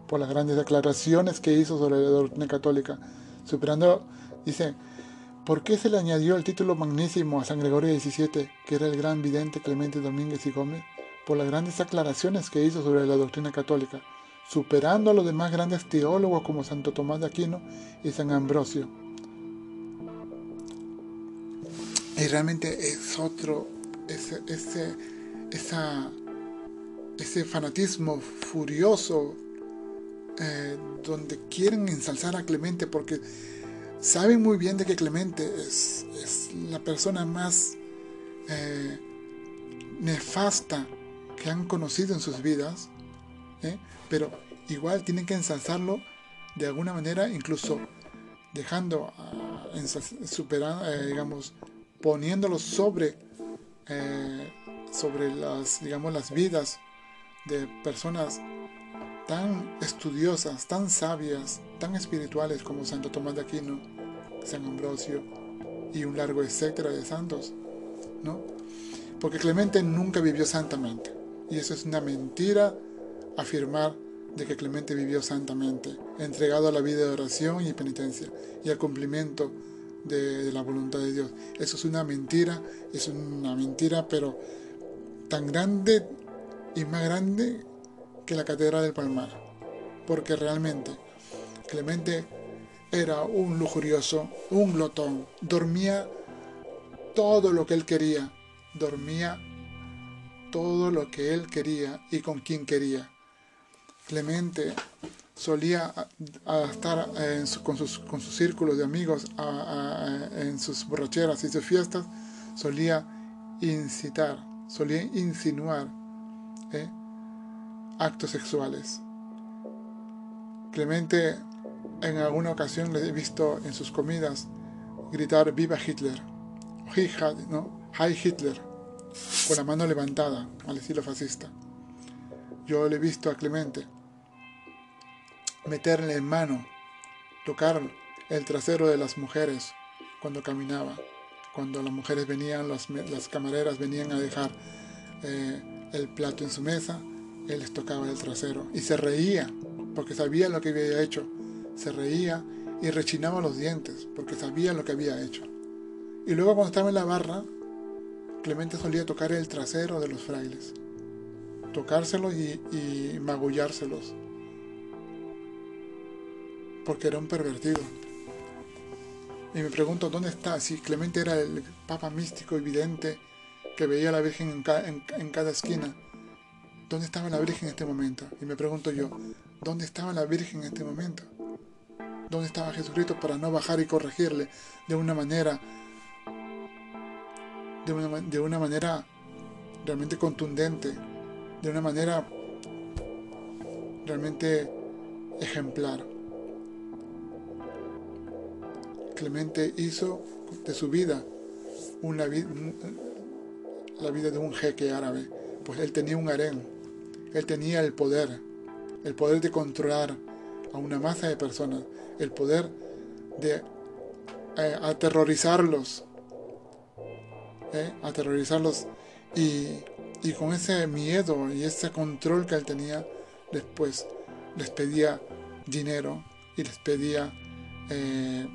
por las grandes declaraciones que hizo sobre la doctrina católica, superando, dice, ¿por qué se le añadió el título magnísimo a San Gregorio XVII, que era el gran vidente Clemente Domínguez y Gómez? Por las grandes aclaraciones que hizo sobre la doctrina católica, superando a los demás grandes teólogos como Santo Tomás de Aquino y San Ambrosio. Y realmente es otro, ese, ese, ese fanatismo furioso eh, donde quieren ensalzar a Clemente porque saben muy bien de que Clemente es, la persona más eh, nefasta que han conocido en sus vidas, ¿eh? pero igual tienen que ensalzarlo de alguna manera, incluso dejando, uh, superar, eh, digamos, poniéndolo sobre, eh, sobre las, digamos, las vidas de personas tan estudiosas, tan sabias, tan espirituales como Santo Tomás de Aquino, San Ambrosio y un largo etcétera de santos, ¿no? Porque Clemente nunca vivió santamente y eso es una mentira afirmar de que Clemente vivió santamente, entregado a la vida de oración y penitencia y al cumplimiento de, la voluntad de Dios. Eso es una mentira, es una mentira, pero tan grande y más grande que la Catedral del Palmar, porque realmente Clemente era un lujurioso, un glotón, dormía todo lo que él quería, dormía todo lo que él quería y con quien quería. Clemente solía estar con, sus, con sus círculos de amigos en sus borracheras y sus fiestas, solía incitar, solía insinuar ¿eh? actos sexuales. Clemente en alguna ocasión le he visto en sus comidas gritar viva Hitler, o ¿no? Hi Hitler, con la mano levantada al estilo fascista. Yo le he visto a Clemente meterle en mano, tocar el trasero de las mujeres cuando caminaba, cuando las mujeres venían, las, camareras venían a dejar eh, el plato en su mesa, él les tocaba el trasero y se reía porque sabía lo que había hecho, se reía y rechinaba los dientes porque sabía lo que había hecho. Y luego cuando estaba en la barra, Clemente solía tocar el trasero de los frailes, tocárselos y, y magullárselos porque era un pervertido. Y me pregunto, ¿dónde está? Si Clemente era el papa místico evidente que veía a la Virgen en, cada esquina, ¿dónde estaba la Virgen en este momento? Y me pregunto yo, ¿dónde estaba la Virgen en este momento? ¿Dónde estaba Jesucristo para no bajar y corregirle de una manera, de una manera realmente contundente, de una manera realmente ejemplar? Clemente hizo de su vida una la vida de un jeque árabe, pues él tenía un harén, él tenía el poder, el poder de controlar a una masa de personas, el poder de eh, aterrorizarlos, eh, aterrorizarlos y, con ese miedo y ese control que él tenía, después les pedía dinero y les pedía eh,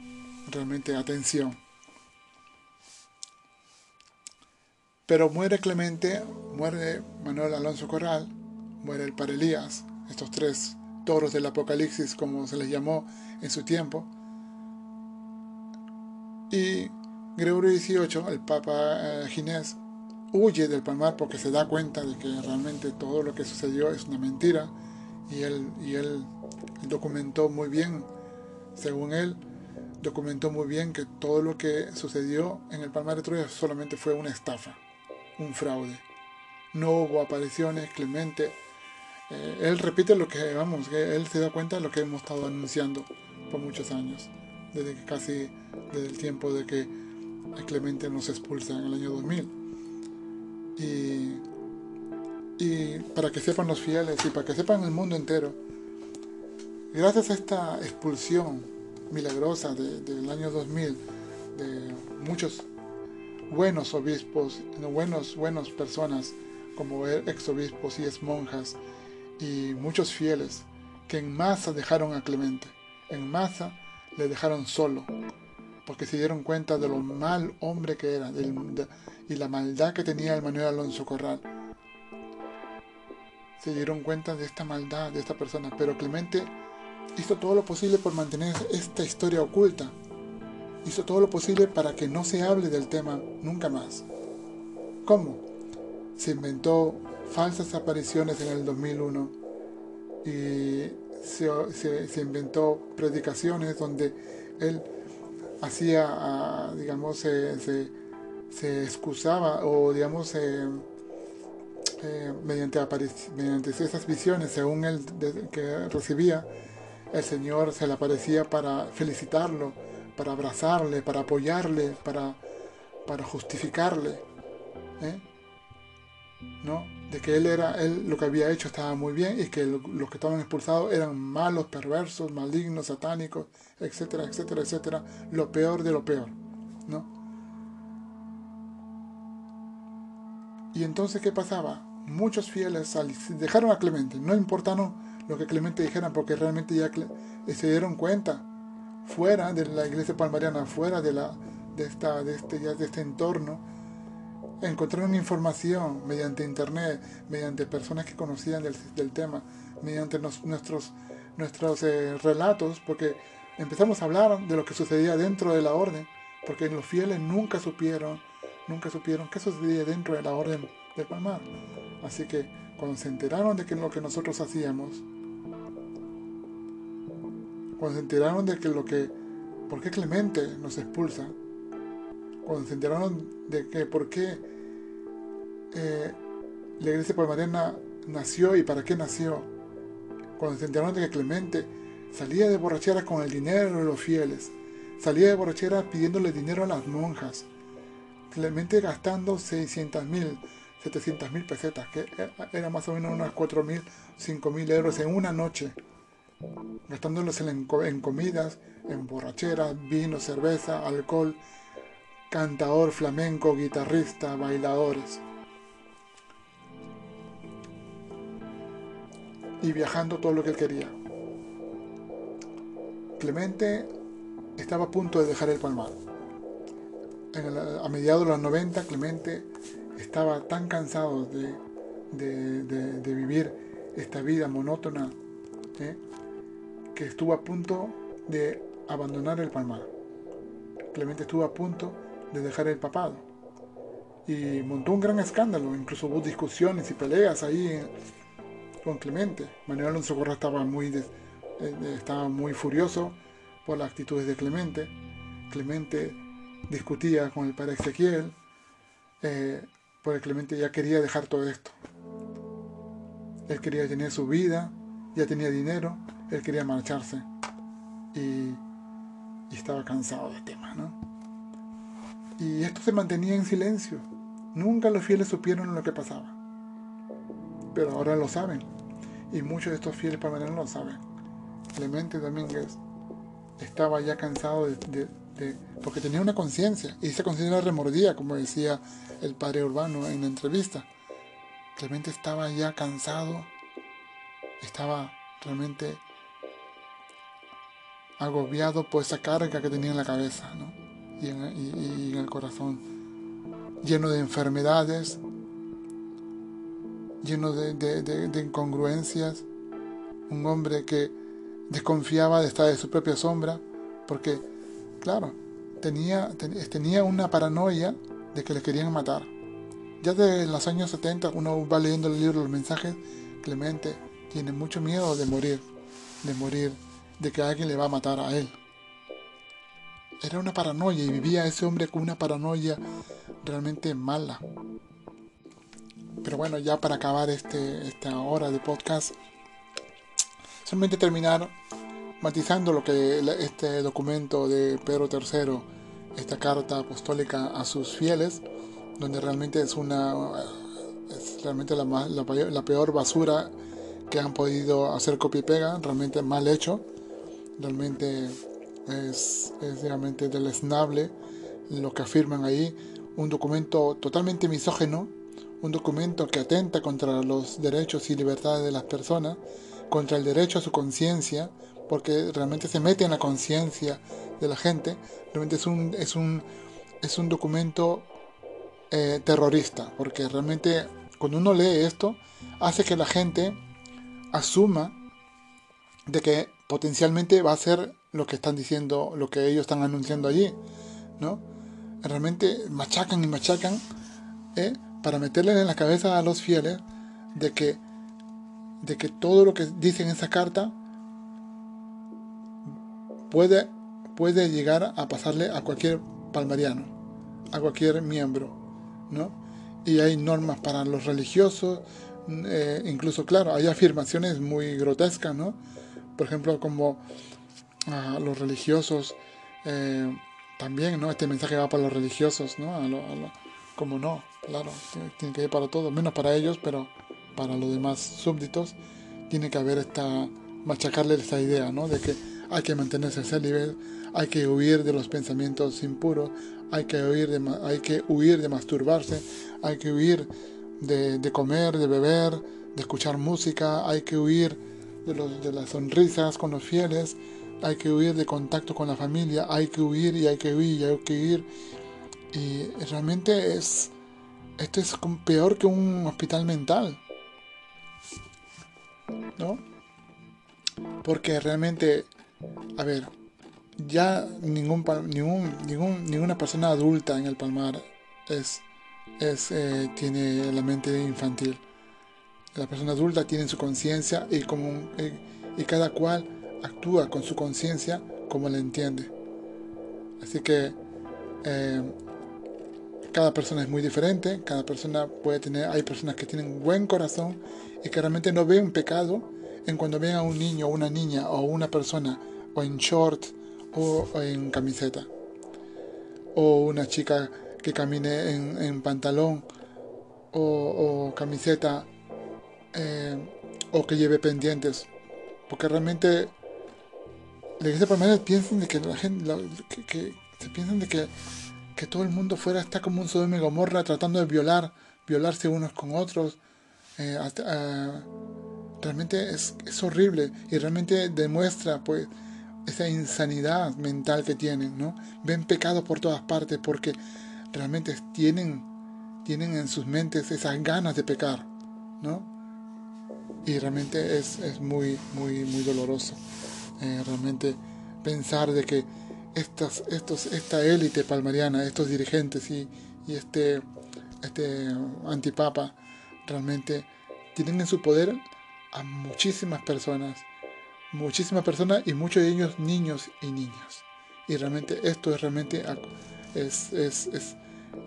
realmente atención. Pero muere Clemente, muere Manuel Alonso Corral, muere el par Elías, estos tres toros del Apocalipsis como se les llamó en su tiempo. Y Gregorio XVIII, el Papa eh, Ginés, huye del Palmar porque se da cuenta de que realmente todo lo que sucedió es una mentira y él, y él documentó muy bien, según él, documentó muy bien que todo lo que sucedió en el Palmar de Troya solamente fue una estafa, un fraude. No hubo apariciones, Clemente. Eh, él repite lo que, vamos, que él se da cuenta de lo que hemos estado anunciando por muchos años, desde que casi, desde el tiempo de que Clemente nos expulsa en el año 2000. Y, y para que sepan los fieles y para que sepan el mundo entero, gracias a esta expulsión milagrosa del año 2000 de muchos buenos obispos, buenos, buenas personas como ex obispos y ex monjas y muchos fieles que en masa dejaron a Clemente, en masa le dejaron solo, porque se dieron cuenta de lo mal hombre que era y la maldad que tenía el Manuel Alonso Corral. Se dieron cuenta de esta maldad de esta persona, pero Clemente hizo todo lo posible por mantener esta historia oculta. Hizo todo lo posible para que no se hable del tema nunca más. ¿Cómo? Se inventó falsas apariciones en el 2001 y se, inventó predicaciones donde él hacía, ah, digamos, se, excusaba o, digamos, eh, mediante, mediante esas visiones, según él que recibía, el Señor se le aparecía para felicitarlo, para abrazarle, para apoyarle, para, para justificarle. ¿eh? ¿No? De que él era, él lo que había hecho estaba muy bien y que los que estaban expulsados eran malos, perversos, malignos, satánicos, etcétera, etcétera, etcétera. Lo peor de lo peor. ¿No? Y entonces, ¿qué pasaba? Muchos fieles dejaron a Clemente, no importaron lo que Clemente dijera, porque realmente ya se dieron cuenta, fuera de la iglesia palmariana, fuera de, la, de, esta, de, este, de este entorno, encontraron información mediante internet, mediante personas que conocían del, tema, mediante nuestros, nuestros eh, relatos, porque empezamos a hablar de lo que sucedía dentro de la orden, porque los fieles nunca supieron, nunca supieron qué sucedía dentro de la orden del Palmar. Así que cuando se enteraron de que lo que nosotros hacíamos, cuando se enteraron de que lo que, por qué Clemente nos expulsa, cuando se enteraron de que por qué eh, la iglesia palmarena nació y para qué nació, cuando se enteraron de que Clemente salía de borrachera con el dinero de los fieles, salía de borrachera pidiéndole dinero a las monjas, Clemente gastando 600 mil, 700 mil pesetas, que era más o menos unas 4 mil, 5 mil euros en una noche, gastándolos en, comidas, en borracheras, vino, cerveza, alcohol, cantador flamenco, guitarrista, bailadores. Y viajando todo lo que él quería. Clemente estaba a punto de dejar el palmar a mediados de los 90, Clemente estaba tan cansado de, vivir esta vida monótona ¿eh? Que estuvo a punto de abandonar el palmar. Clemente estuvo a punto de dejar el papado y montó un gran escándalo, incluso hubo discusiones y peleas ahí con Clemente. Manuel Alonso Correa estaba muy, eh, estaba muy furioso por las actitudes de Clemente. Clemente discutía con el padre Ezequiel, eh, porque Clemente ya quería dejar todo esto. Él quería tener su vida, ya tenía dinero, él quería marcharse y, estaba cansado del tema, ¿no? Y esto se mantenía en silencio. Nunca los fieles supieron lo que pasaba. Pero ahora lo saben. Y muchos de estos fieles permanentes lo saben. Clemente Domínguez estaba ya cansado de porque tenía una conciencia y esa conciencia remordía, como decía el padre Urbano en la entrevista. Realmente estaba ya cansado, estaba realmente agobiado por esa carga que tenía en la cabeza y, en, el corazón, lleno de enfermedades, lleno de, de incongruencias, un hombre que desconfiaba de estar de su propia sombra, porque Claro, tenía, tenía una paranoia de que le querían matar. Ya desde los años 70 uno va leyendo el libro Los mensajes, Clemente tiene mucho miedo de morir, de morir, de que alguien le va a matar a él. Era una paranoia y vivía ese hombre con una paranoia realmente mala. Pero bueno, ya para acabar este, esta hora de podcast, solamente terminar matizando lo que este documento de Pedro III, esta carta apostólica a sus fieles, donde realmente es una es realmente la, la, peor basura que han podido hacer copia y pega, realmente mal hecho, realmente es, realmente deleznable lo que afirman ahí, un documento totalmente misógeno, un documento que atenta contra los derechos y libertades de las personas, contra el derecho a su conciencia, porque realmente se mete en la conciencia de la gente, realmente es un, es un, es un documento eh, terrorista, porque realmente cuando uno lee esto, hace que la gente asuma de que potencialmente va a ser lo que están diciendo, lo que ellos están anunciando allí, ¿no? Realmente machacan y machacan ¿eh? para meterle en la cabeza a los fieles de que, de que todo lo que dice en esa carta puede, puede llegar a pasarle a cualquier palmariano, a cualquier miembro, ¿no? Y hay normas para los religiosos, eh, incluso, claro, hay afirmaciones muy grotescas, ¿no? Por ejemplo, como a los religiosos, eh, también, ¿no? Este mensaje va para los religiosos, ¿no? como no, claro, tiene que ir para todos, menos para ellos, pero para los demás súbditos, tiene que haber esta, machacarle esta idea, ¿no? De que hay que mantenerse célibe, hay que huir de los pensamientos impuros, hay que huir de, hay que huir de masturbarse, hay que huir de, comer, de beber, de escuchar música, hay que huir de, los, de las sonrisas con los fieles, hay que huir de contacto con la familia, hay que huir y hay que huir y hay que huir. Y realmente es, esto es peor que un hospital mental. ¿No? Porque realmente a ver, ya ningún, ningún, ningún, ninguna persona adulta en el Palmar es, es, eh, tiene la mente infantil. La persona adulta tiene su conciencia y, cada cual actúa con su conciencia como le entiende. Así que eh, cada persona es muy diferente, cada persona puede tener, hay personas que tienen buen corazón y que realmente no ven pecado en cuando ven a un niño o una niña o una persona o en short o, en camiseta o una chica que camine en, pantalón o, camiseta eh, o que lleve pendientes. Porque realmente la iglesia piensan de que la gente que, se piensan de que, que, todo el mundo fuera está como un Sodoma y Gomorra tratando de violar violarse unos con otros. Eh, eh, realmente es, es, horrible y realmente demuestra pues esa insanidad mental que tienen no ven pecado por todas partes porque realmente tienen tienen en sus mentes esas ganas de pecar no y realmente es, es muy muy muy doloroso eh, realmente pensar de que estas, estos, esta élite palmariana, estos dirigentes y, y este, este antipapa realmente tienen en su poder a muchísimas personas, muchísimas personas y muchos de ellos niños y niñas. Y realmente esto es realmente es, es, es,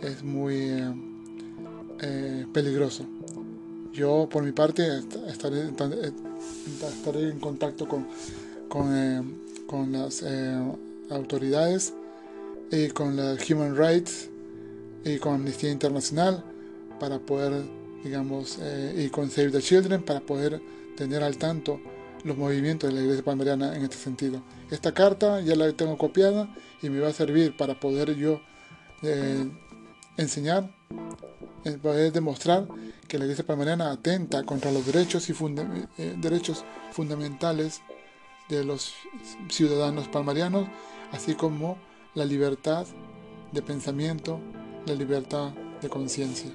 es muy eh, peligroso. Yo por mi parte estaré, estaré en contacto con con, eh, con las eh, autoridades y con la Human Rights y con Amnistía Internacional para poder, digamos, eh, y con Save the Children para poder tener al tanto los movimientos de la Iglesia Palmariana en este sentido. Esta carta ya la tengo copiada y me va a servir para poder yo enseñar, poder demostrar que la Iglesia Palmariana atenta contra los derechos y derechos fundamentales de los ciudadanos palmarianos, así como la libertad de pensamiento, la libertad de conciencia.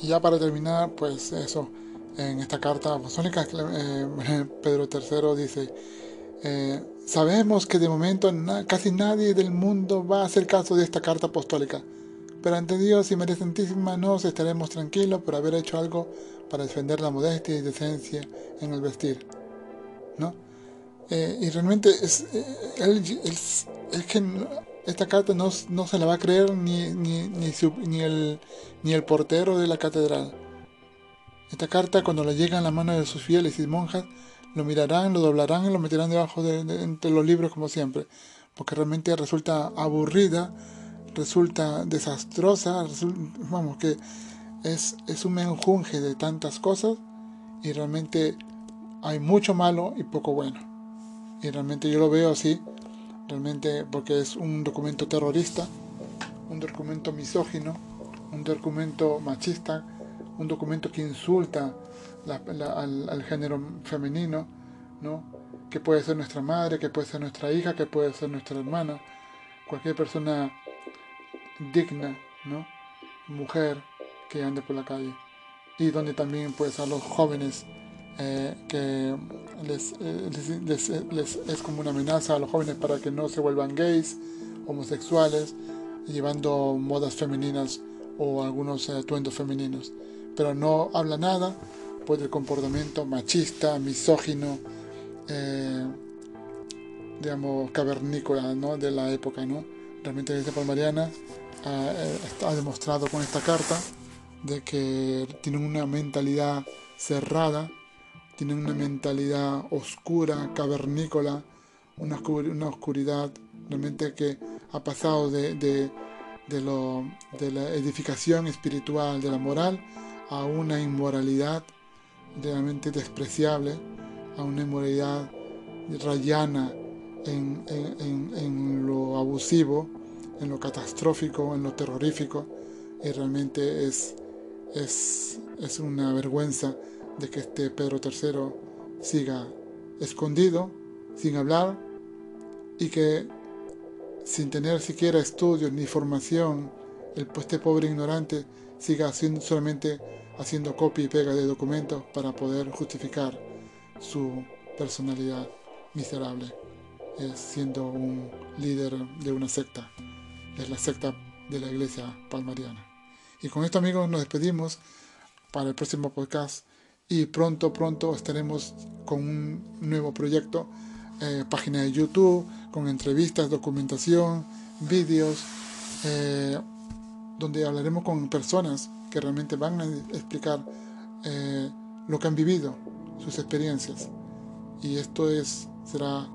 Y ya para terminar, pues eso, en esta carta apostólica, eh, Pedro III dice, eh, sabemos que de momento casi nadie del mundo va a hacer caso de esta carta apostólica, pero ante Dios y María Santísima nos estaremos tranquilos por haber hecho algo para defender la modestia y decencia en el vestir. ¿no? Eh, y realmente es, eh, es, que esta carta no, no, se la va a creer ni, ni, ni, el, ni el portero de la catedral. Esta carta cuando le llega en la mano de sus fieles y monjas, lo mirarán, lo doblarán y lo meterán debajo de, entre los libros como siempre, porque realmente resulta aburrida, resulta desastrosa, vamos, que es, es un menjunje de tantas cosas y realmente hay mucho malo y poco bueno. Y realmente yo lo veo así, realmente porque es un documento terrorista, un documento misógino, un documento machista, un documento que insulta al, género femenino, ¿no? que puede ser nuestra madre, que puede ser nuestra hija, que puede ser nuestra hermana, cualquier persona digna, ¿no? mujer que ande por la calle. Y donde también pues a los jóvenes eh, que eh, les, les, es como una amenaza a los jóvenes para que no se vuelvan gays, homosexuales, llevando modas femeninas o algunos atuendos femeninos. Pero no habla nada pues, del comportamiento machista, misógino, eh, digamos, cavernícola ¿no? de la época. ¿no? Realmente la Iglesia Palmariana ha, ha demostrado con esta carta de que tienen una mentalidad cerrada tienen una mentalidad oscura, cavernícola, una, una oscuridad realmente que ha pasado de, de, de la edificación espiritual, de la moral, a una inmoralidad realmente despreciable, a una inmoralidad rayana en, en, en, lo abusivo, en lo catastrófico, en lo terrorífico, y realmente es, es, es una vergüenza de que este Pedro III siga escondido, sin hablar, y que sin tener siquiera estudios ni formación, el, este pobre ignorante siga haciendo, solamente haciendo copia y pega de documentos para poder justificar su personalidad miserable, siendo un líder de una secta, es la secta de la iglesia palmariana. Y con esto amigos nos despedimos para el próximo podcast y pronto, pronto estaremos con un nuevo proyecto, eh, página de YouTube, con entrevistas, documentación, vídeos, eh, donde hablaremos con personas que realmente van a explicar eh, lo que han vivido, sus experiencias. Y esto es, será